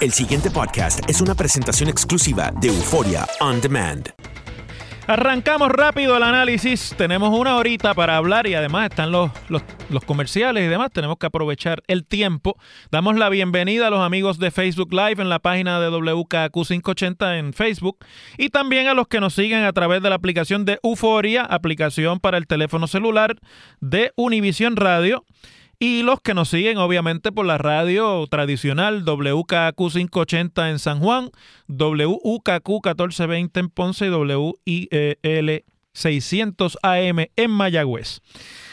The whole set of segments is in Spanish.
El siguiente podcast es una presentación exclusiva de Euforia On Demand. Arrancamos rápido el análisis. Tenemos una horita para hablar y además están los, los, comerciales y demás. Tenemos que aprovechar el tiempo. Damos la bienvenida a los amigos de Facebook Live en la página de WKQ580 en Facebook y también a los que nos siguen a través de la aplicación de Euforia, aplicación para el teléfono celular de Univision Radio. Y los que nos siguen, obviamente, por la radio tradicional WKQ 580 en San Juan, WUKQ 1420 en Ponce y WIL 600 AM en Mayagüez.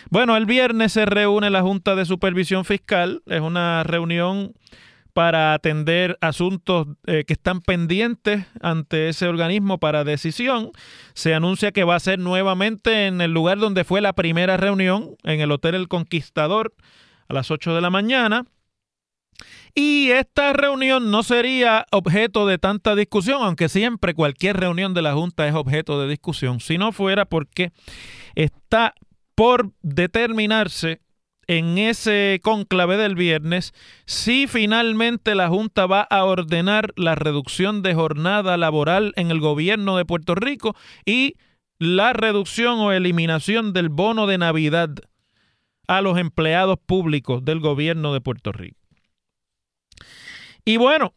Bueno, el viernes se reúne la Junta de Supervisión Fiscal. Es una reunión para atender asuntos eh, que están pendientes ante ese organismo para decisión. Se anuncia que va a ser nuevamente en el lugar donde fue la primera reunión, en el Hotel El Conquistador, a las 8 de la mañana. Y esta reunión no sería objeto de tanta discusión, aunque siempre cualquier reunión de la Junta es objeto de discusión, si no fuera porque está por determinarse en ese cónclave del viernes si finalmente la Junta va a ordenar la reducción de jornada laboral en el gobierno de Puerto Rico y la reducción o eliminación del bono de Navidad a los empleados públicos del gobierno de Puerto Rico. Y bueno,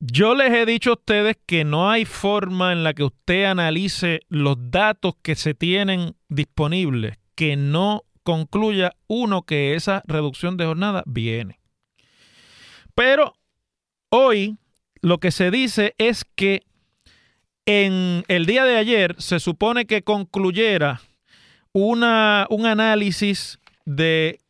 yo les he dicho a ustedes que no hay forma en la que usted analice los datos que se tienen disponibles que no concluya uno que esa reducción de jornada viene. Pero hoy lo que se dice es que en el día de ayer se supone que concluyera una, un análisis de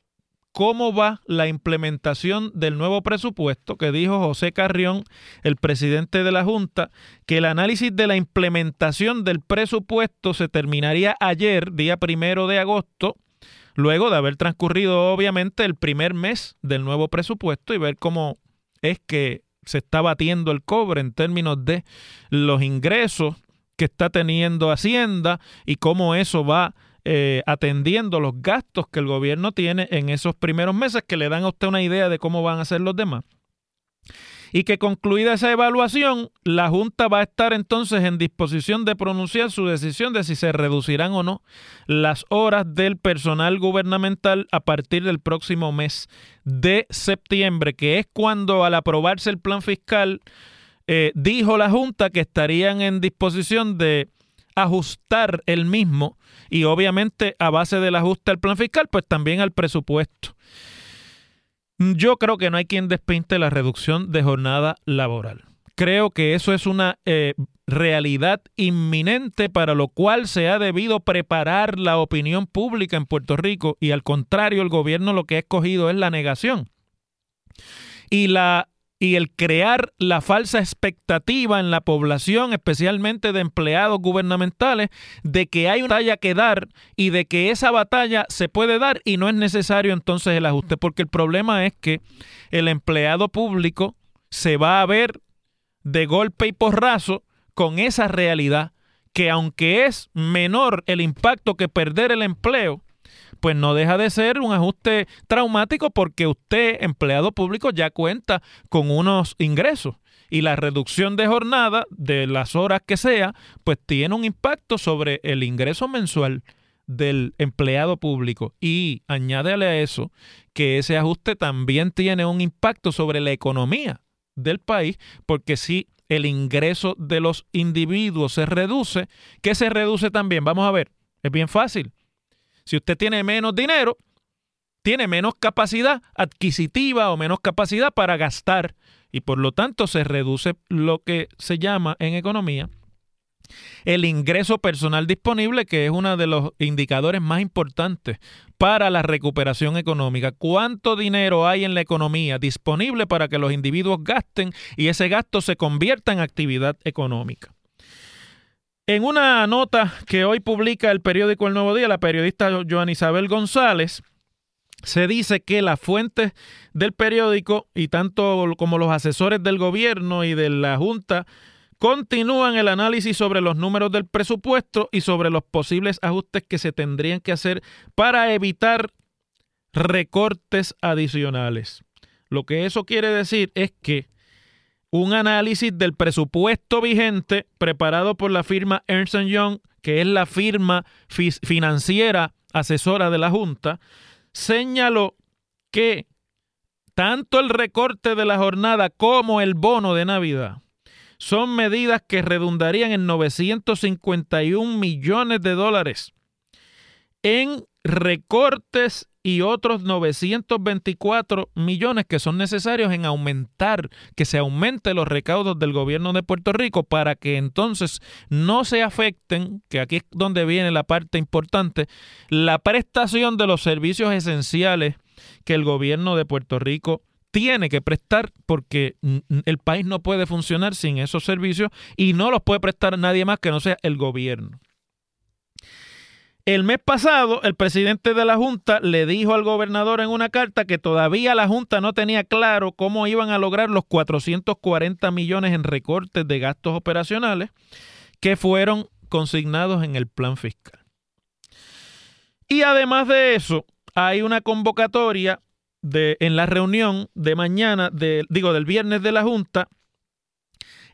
cómo va la implementación del nuevo presupuesto que dijo José Carrión, el presidente de la Junta, que el análisis de la implementación del presupuesto se terminaría ayer, día primero de agosto, luego de haber transcurrido obviamente el primer mes del nuevo presupuesto y ver cómo es que se está batiendo el cobre en términos de los ingresos que está teniendo Hacienda y cómo eso va eh, atendiendo los gastos que el gobierno tiene en esos primeros meses que le dan a usted una idea de cómo van a ser los demás. Y que concluida esa evaluación, la Junta va a estar entonces en disposición de pronunciar su decisión de si se reducirán o no las horas del personal gubernamental a partir del próximo mes de septiembre, que es cuando al aprobarse el plan fiscal eh, dijo la Junta que estarían en disposición de ajustar el mismo y obviamente a base del ajuste al plan fiscal, pues también al presupuesto. Yo creo que no hay quien despinte la reducción de jornada laboral. Creo que eso es una eh, realidad inminente para lo cual se ha debido preparar la opinión pública en Puerto Rico y al contrario el gobierno lo que ha escogido es la negación. Y la y el crear la falsa expectativa en la población, especialmente de empleados gubernamentales, de que hay una batalla que dar y de que esa batalla se puede dar y no es necesario entonces el ajuste, porque el problema es que el empleado público se va a ver de golpe y porrazo con esa realidad que aunque es menor el impacto que perder el empleo, pues no deja de ser un ajuste traumático porque usted, empleado público, ya cuenta con unos ingresos y la reducción de jornada de las horas que sea, pues tiene un impacto sobre el ingreso mensual del empleado público. Y añádele a eso que ese ajuste también tiene un impacto sobre la economía del país, porque si el ingreso de los individuos se reduce, ¿qué se reduce también? Vamos a ver, es bien fácil. Si usted tiene menos dinero, tiene menos capacidad adquisitiva o menos capacidad para gastar y por lo tanto se reduce lo que se llama en economía el ingreso personal disponible, que es uno de los indicadores más importantes para la recuperación económica. ¿Cuánto dinero hay en la economía disponible para que los individuos gasten y ese gasto se convierta en actividad económica? En una nota que hoy publica el periódico El Nuevo Día, la periodista Joan Isabel González, se dice que las fuentes del periódico y tanto como los asesores del gobierno y de la Junta continúan el análisis sobre los números del presupuesto y sobre los posibles ajustes que se tendrían que hacer para evitar recortes adicionales. Lo que eso quiere decir es que un análisis del presupuesto vigente preparado por la firma Ernst Young, que es la firma financiera asesora de la Junta, señaló que tanto el recorte de la jornada como el bono de Navidad son medidas que redundarían en 951 millones de dólares en recortes y otros 924 millones que son necesarios en aumentar, que se aumente los recaudos del gobierno de Puerto Rico para que entonces no se afecten, que aquí es donde viene la parte importante, la prestación de los servicios esenciales que el gobierno de Puerto Rico tiene que prestar porque el país no puede funcionar sin esos servicios y no los puede prestar nadie más que no sea el gobierno. El mes pasado, el presidente de la Junta le dijo al gobernador en una carta que todavía la Junta no tenía claro cómo iban a lograr los 440 millones en recortes de gastos operacionales que fueron consignados en el plan fiscal. Y además de eso, hay una convocatoria en la reunión de mañana, de, digo, del viernes de la Junta,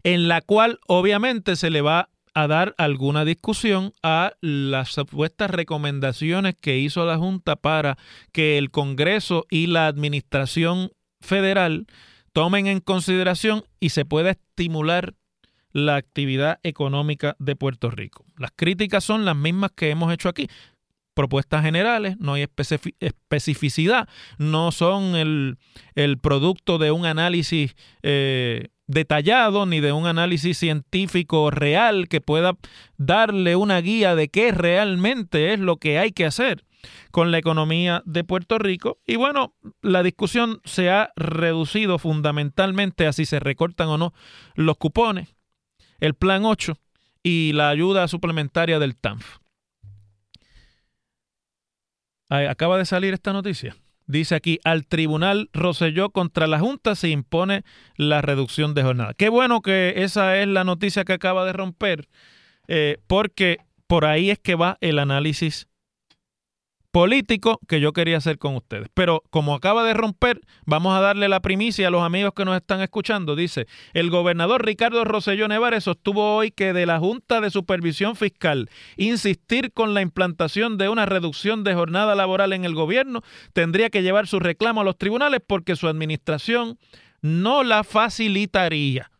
en la cual obviamente se le va a dar alguna discusión a las supuestas recomendaciones que hizo la Junta para que el Congreso y la Administración Federal tomen en consideración y se pueda estimular la actividad económica de Puerto Rico. Las críticas son las mismas que hemos hecho aquí propuestas generales, no hay especificidad, no son el, producto de un análisis eh, detallado ni de un análisis científico real que pueda darle una guía de qué realmente es lo que hay que hacer con la economía de Puerto Rico. Y bueno, la discusión se ha reducido fundamentalmente a si se recortan o no los cupones, el plan 8 y la ayuda suplementaria del TANF acaba de salir esta noticia. Dice aquí, al tribunal Roselló contra la Junta se impone la reducción de jornada. Qué bueno que esa es la noticia que acaba de romper, eh, porque por ahí es que va el análisis político que yo quería hacer con ustedes. Pero como acaba de romper, vamos a darle la primicia a los amigos que nos están escuchando. Dice, el gobernador Ricardo Rosselló Nevares sostuvo hoy que de la Junta de Supervisión Fiscal insistir con la implantación de una reducción de jornada laboral en el gobierno, tendría que llevar su reclamo a los tribunales porque su administración no la facilitaría.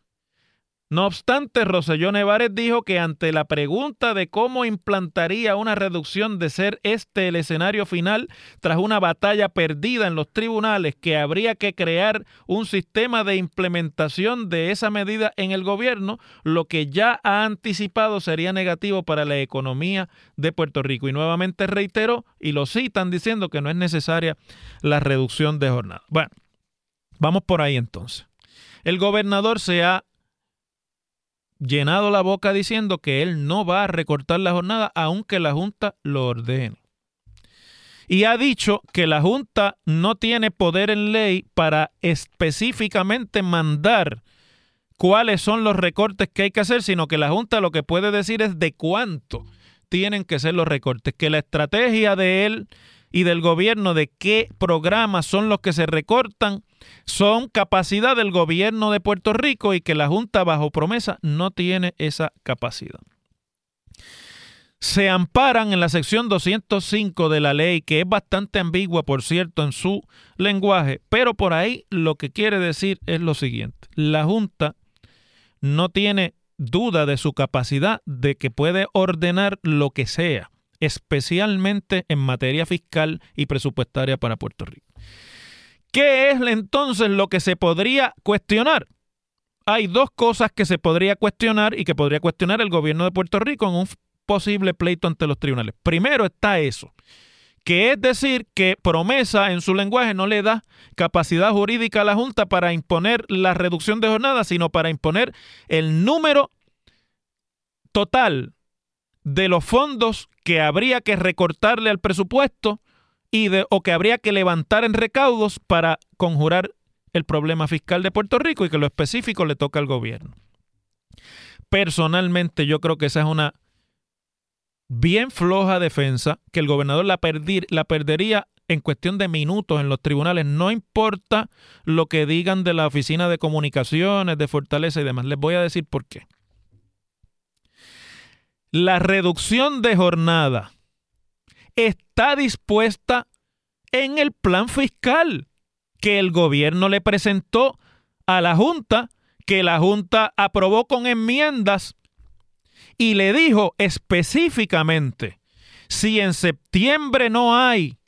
No obstante, Roselló Nevares dijo que ante la pregunta de cómo implantaría una reducción de ser este el escenario final tras una batalla perdida en los tribunales, que habría que crear un sistema de implementación de esa medida en el gobierno, lo que ya ha anticipado sería negativo para la economía de Puerto Rico. Y nuevamente reiteró y lo citan diciendo que no es necesaria la reducción de jornada. Bueno, vamos por ahí entonces. El gobernador se ha llenado la boca diciendo que él no va a recortar la jornada aunque la Junta lo ordene. Y ha dicho que la Junta no tiene poder en ley para específicamente mandar cuáles son los recortes que hay que hacer, sino que la Junta lo que puede decir es de cuánto tienen que ser los recortes, que la estrategia de él y del gobierno de qué programas son los que se recortan son capacidad del gobierno de Puerto Rico y que la Junta bajo promesa no tiene esa capacidad. se amparan en la sección 205 de la ley, que es bastante ambigua, por cierto, en su lenguaje, pero por ahí lo que quiere decir es lo siguiente. La Junta no tiene duda de su capacidad de que puede ordenar lo que sea, especialmente en materia fiscal y presupuestaria para Puerto Rico. ¿Qué es entonces lo que se podría cuestionar? Hay dos cosas que se podría cuestionar y que podría cuestionar el gobierno de Puerto Rico en un posible pleito ante los tribunales. Primero está eso, que es decir que promesa en su lenguaje no le da capacidad jurídica a la Junta para imponer la reducción de jornada, sino para imponer el número total de los fondos que habría que recortarle al presupuesto y de, o que habría que levantar en recaudos para conjurar el problema fiscal de Puerto Rico y que lo específico le toca al gobierno. Personalmente yo creo que esa es una bien floja defensa que el gobernador la, la perdería en cuestión de minutos en los tribunales, no importa lo que digan de la Oficina de Comunicaciones, de Fortaleza y demás. Les voy a decir por qué. La reducción de jornada está dispuesta en el plan fiscal que el gobierno le presentó a la Junta, que la Junta aprobó con enmiendas y le dijo específicamente, si en septiembre no hay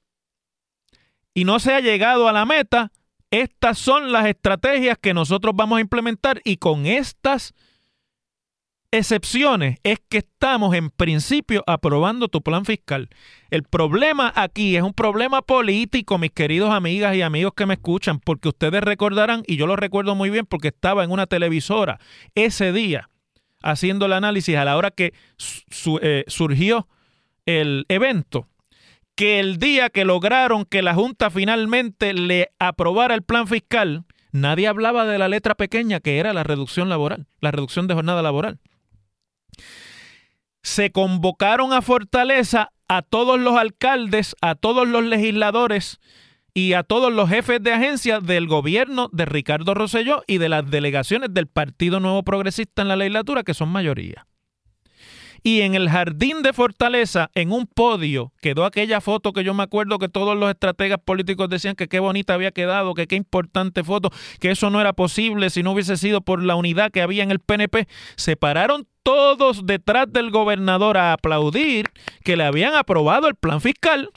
y no se ha llegado a la meta, estas son las estrategias que nosotros vamos a implementar y con estas excepciones es que estamos en principio aprobando tu plan fiscal. El problema aquí es un problema político, mis queridos amigas y amigos que me escuchan, porque ustedes recordarán, y yo lo recuerdo muy bien porque estaba en una televisora ese día, haciendo el análisis a la hora que eh, surgió el evento, que el día que lograron que la Junta finalmente le aprobara el plan fiscal, nadie hablaba de la letra pequeña que era la reducción laboral, la reducción de jornada laboral. Se convocaron a Fortaleza a todos los alcaldes, a todos los legisladores y a todos los jefes de agencia del gobierno de Ricardo Rosselló y de las delegaciones del Partido Nuevo Progresista en la legislatura, que son mayoría. Y en el jardín de Fortaleza, en un podio, quedó aquella foto que yo me acuerdo que todos los estrategas políticos decían que qué bonita había quedado, que qué importante foto, que eso no era posible si no hubiese sido por la unidad que había en el PNP. Se pararon todos detrás del gobernador a aplaudir que le habían aprobado el plan fiscal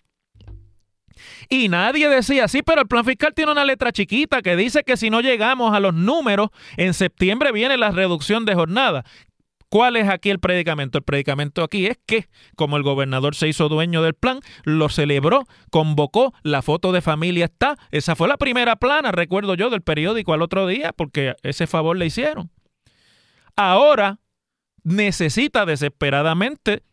y nadie decía, sí, pero el plan fiscal tiene una letra chiquita que dice que si no llegamos a los números, en septiembre viene la reducción de jornada. ¿Cuál es aquí el predicamento? El predicamento aquí es que, como el gobernador se hizo dueño del plan, lo celebró, convocó, la foto de familia está. Esa fue la primera plana, recuerdo yo, del periódico al otro día, porque ese favor le hicieron. Ahora necesita desesperadamente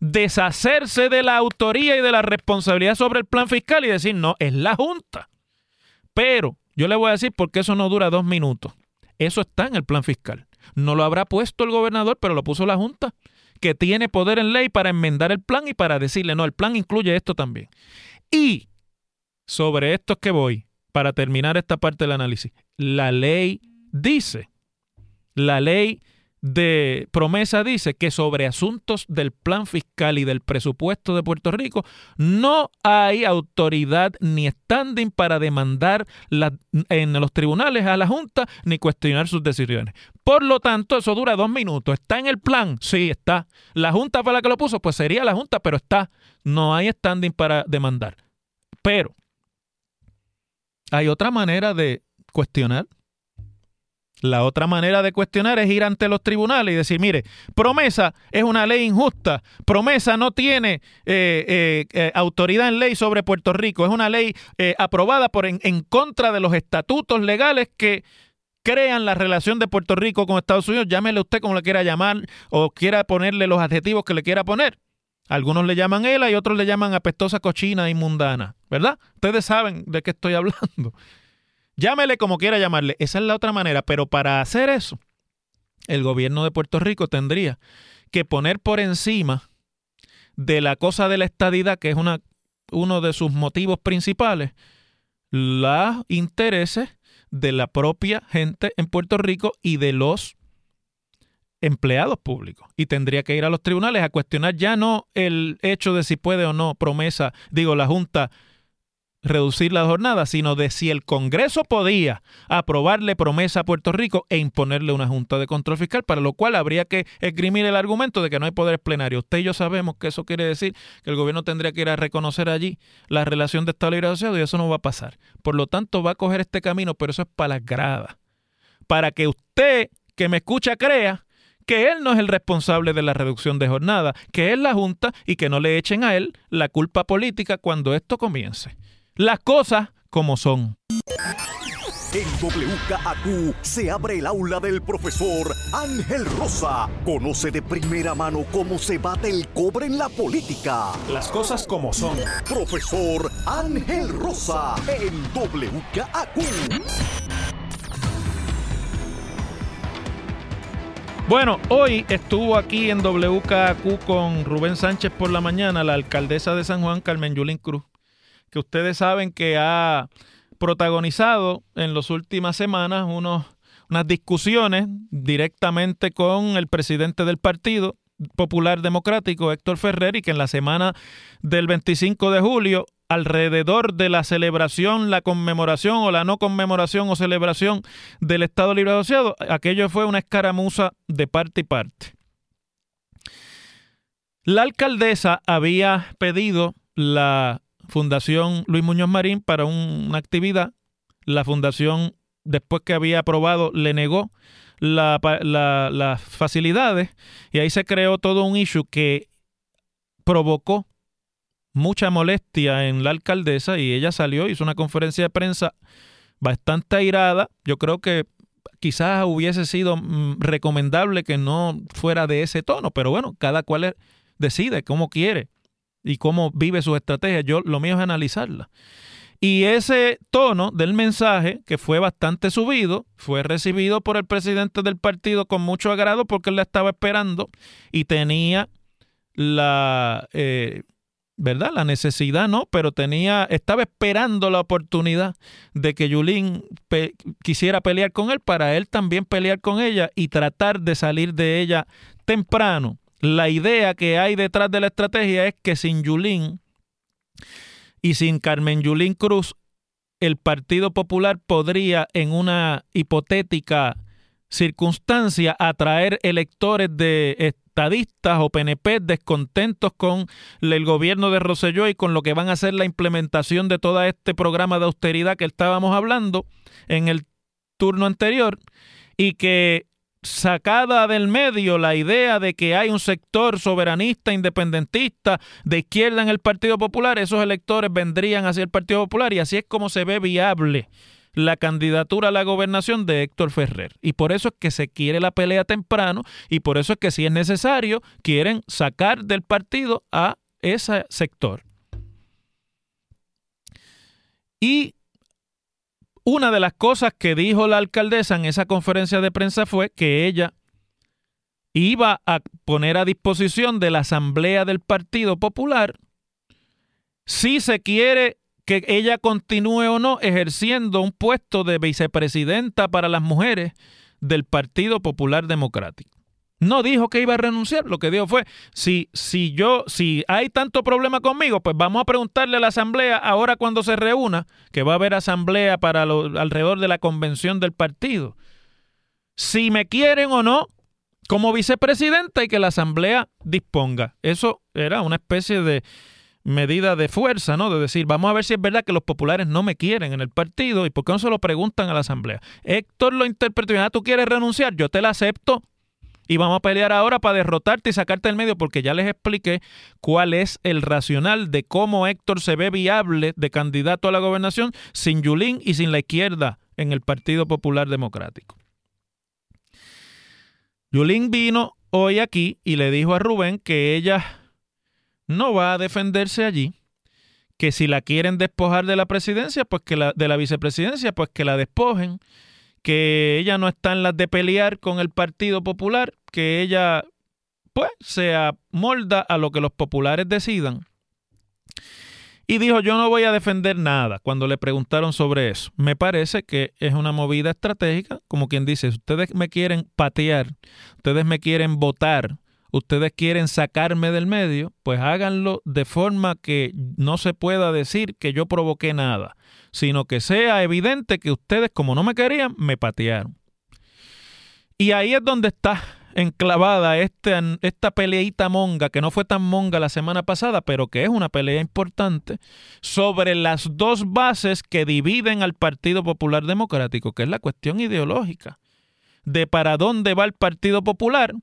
deshacerse de la autoría y de la responsabilidad sobre el plan fiscal y decir, no, es la Junta. Pero yo le voy a decir porque eso no dura dos minutos. Eso está en el plan fiscal. No lo habrá puesto el gobernador, pero lo puso la Junta, que tiene poder en ley para enmendar el plan y para decirle, no, el plan incluye esto también. Y sobre esto es que voy, para terminar esta parte del análisis. La ley dice, la ley de promesa dice que sobre asuntos del plan fiscal y del presupuesto de Puerto Rico no hay autoridad ni standing para demandar en los tribunales a la Junta ni cuestionar sus decisiones. Por lo tanto, eso dura dos minutos. ¿Está en el plan? Sí, está. ¿La Junta fue la que lo puso? Pues sería la Junta, pero está. No hay standing para demandar. Pero hay otra manera de cuestionar la otra manera de cuestionar es ir ante los tribunales y decir, mire, promesa es una ley injusta, promesa no tiene eh, eh, eh, autoridad en ley sobre Puerto Rico, es una ley aprobada por en, en, contra de los estatutos legales que crean la relación de Puerto Rico con Estados Unidos, llámele usted como le quiera llamar o quiera ponerle los adjetivos que le quiera poner. Algunos le llaman ELA y otros le llaman apestosa, cochina y mundana, ¿verdad? Ustedes saben de qué estoy hablando. Llámele como quiera llamarle. Esa es la otra manera. Pero para hacer eso, el gobierno de Puerto Rico tendría que poner por encima de la cosa de la estadidad, que es una, uno de sus motivos principales, los intereses de la propia gente en Puerto Rico y de los empleados públicos y tendría que ir a los tribunales a cuestionar ya no el hecho de si puede o no promesa, digo, la Junta reducir la jornada, sino de si el Congreso podía aprobarle promesa a Puerto Rico e imponerle una Junta de Control Fiscal, para lo cual habría que esgrimir el argumento de que no hay poderes plenarios. Usted y yo sabemos que eso quiere decir que el gobierno tendría que ir a reconocer allí la relación de Estado Libre Asociado y eso no va a pasar. Por lo tanto, va a coger este camino, pero eso es para las gradas. Para que usted que me escucha crea que él no es el responsable de la reducción de jornada, que es la Junta y que no le echen a él la culpa política cuando esto comience las cosas como son. En WKAQ se abre el aula del profesor Ángel Rosa. Conoce de primera mano cómo se bate el cobre en la política. Las cosas como son. Profesor Ángel Rosa en WKAQ. Bueno, hoy estuvo aquí en WKAQ con Rubén Sánchez por la mañana la alcaldesa de San Juan, Carmen Yulín Cruz que ustedes saben que ha protagonizado en las últimas semanas unos, unas discusiones directamente con el presidente del partido Popular Democrático, Héctor Ferrer, y que en la semana del 25 de julio, alrededor de la celebración, la conmemoración o la no conmemoración o celebración del Estado Libre Asociado, aquello fue una escaramuza de parte y parte. La alcaldesa había pedido la Fundación Luis Muñoz Marín para una actividad. La fundación, después que había aprobado, le negó las facilidades y ahí se creó todo un issue que provocó mucha molestia en la alcaldesa y ella salió, hizo una conferencia de prensa bastante airada. Yo creo que quizás hubiese sido mm, recomendable que no fuera de ese tono, pero bueno, cada cual decide cómo quiere y cómo vive sus estrategias. Yo lo mío es analizarla. Y ese tono del mensaje, que fue bastante subido, fue recibido por el presidente del partido con mucho agrado porque él la estaba esperando y tenía la, eh, ¿verdad? La necesidad, ¿no? Pero tenía, estaba esperando la oportunidad de que Yulín quisiera pelear con él para él también pelear con ella y tratar de salir de ella temprano la idea que hay detrás de la estrategia es que sin Yulín y sin Carmen Yulín Cruz, el Partido Popular podría en una hipotética circunstancia atraer electores de estadistas o PNP descontentos con el gobierno de Roselló y con lo que van a ser la implementación de todo este programa de austeridad que estábamos hablando en el turno anterior y que sacada del medio la idea de que hay un sector soberanista, independentista, de izquierda en el Partido Popular, esos electores vendrían hacia el Partido Popular y así es como se ve viable la candidatura a la gobernación de Héctor Ferrer. Y por eso es que se quiere la pelea temprano y por eso es que si es necesario quieren sacar del partido a ese sector. Y una de las cosas que dijo la alcaldesa en esa conferencia de prensa fue que ella iba a poner a disposición de la Asamblea del Partido Popular si se quiere que ella continúe o no ejerciendo un puesto de vicepresidenta para las mujeres del Partido Popular Democrático. No dijo que iba a renunciar, lo que dijo fue, si, si yo, si hay tanto problema conmigo, pues vamos a preguntarle a la asamblea ahora cuando se reúna, que va a haber asamblea para alrededor de la convención del partido. Si me quieren o no como vicepresidenta y que la asamblea disponga. Eso era una especie de medida de fuerza, ¿no? De decir, vamos a ver si es verdad que los populares no me quieren en el partido y por qué no se lo preguntan a la asamblea. Héctor lo interpretó, ah, tú quieres renunciar, yo te la acepto, y vamos a pelear ahora para derrotarte y sacarte del medio porque ya les expliqué cuál es el racional de cómo Héctor se ve viable de candidato a la gobernación sin Yulín y sin la izquierda en el Partido Popular Democrático. Yulín vino hoy aquí y le dijo a Rubén que ella no va a defenderse allí, que si la quieren despojar de la presidencia, pues que de la vicepresidencia, pues que la despojen que ella no está en las de pelear con el Partido Popular, que ella pues se amolda a lo que los populares decidan. Y dijo, yo no voy a defender nada cuando le preguntaron sobre eso. Me parece que es una movida estratégica, como quien dice, ustedes me quieren patear, ustedes me quieren votar, ustedes quieren sacarme del medio, pues háganlo de forma que no se pueda decir que yo provoqué nada, sino que sea evidente que ustedes, como no me querían, me patearon. Y ahí es donde está enclavada esta, esta peleita monga, que no fue tan monga la semana pasada, pero que es una pelea importante, sobre las dos bases que dividen al Partido Popular Democrático, que es la cuestión ideológica, de para dónde va el Partido Popular,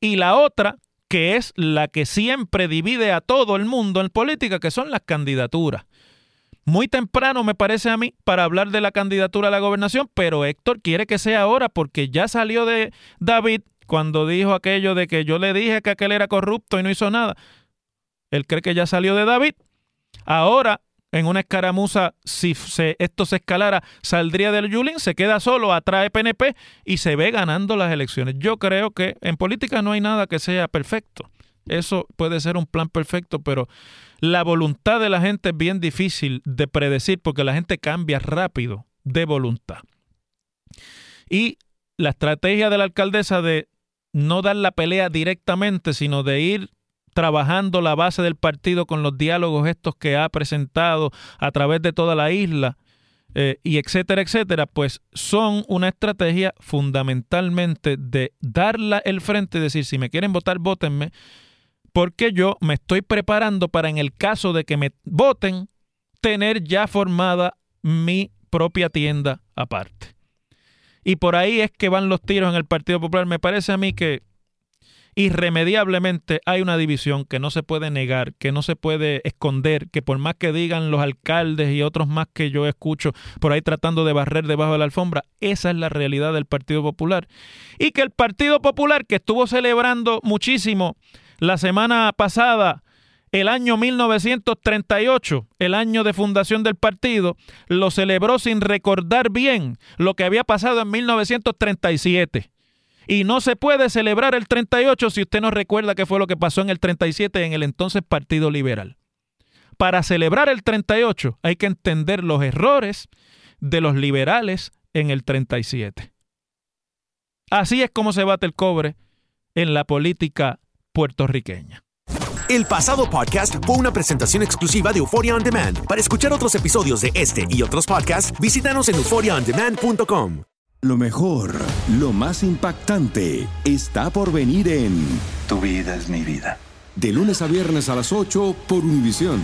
y la otra, que es la que siempre divide a todo el mundo en política, que son las candidaturas. Muy temprano me parece a mí para hablar de la candidatura a la gobernación, pero Héctor quiere que sea ahora porque ya salió de David cuando dijo aquello de que yo le dije que aquel era corrupto y no hizo nada. Él cree que ya salió de David. Ahora, en una escaramuza, si esto se escalara, saldría del Yulín, se queda solo, atrae PNP y se ve ganando las elecciones. Yo creo que en política no hay nada que sea perfecto. Eso puede ser un plan perfecto, pero la voluntad de la gente es bien difícil de predecir porque la gente cambia rápido de voluntad. Y la estrategia de la alcaldesa de no dar la pelea directamente, sino de ir trabajando la base del partido con los diálogos estos que ha presentado a través de toda la isla, eh, y etcétera, etcétera, pues son una estrategia fundamentalmente de darla el frente, y decir, si me quieren votar, votenme, porque yo me estoy preparando para en el caso de que me voten, tener ya formada mi propia tienda aparte. Y por ahí es que van los tiros en el Partido Popular. Me parece a mí que irremediablemente hay una división que no se puede negar, que no se puede esconder, que por más que digan los alcaldes y otros más que yo escucho por ahí tratando de barrer debajo de la alfombra, esa es la realidad del Partido Popular. Y que el Partido Popular, que estuvo celebrando muchísimo la semana pasada el año 1938, el año de fundación del partido, lo celebró sin recordar bien lo que había pasado en 1937. Y no se puede celebrar el 38 si usted no recuerda qué fue lo que pasó en el 37 en el entonces Partido Liberal. Para celebrar el 38 hay que entender los errores de los liberales en el 37. Así es como se bate el cobre en la política puertorriqueña. El pasado podcast fue una presentación exclusiva de Euphoria On Demand. Para escuchar otros episodios de este y otros podcasts, visítanos en euphoriaondemand.com. Lo mejor, lo más impactante, está por venir en Tu vida es mi vida. De lunes a viernes a las 8 por Univisión.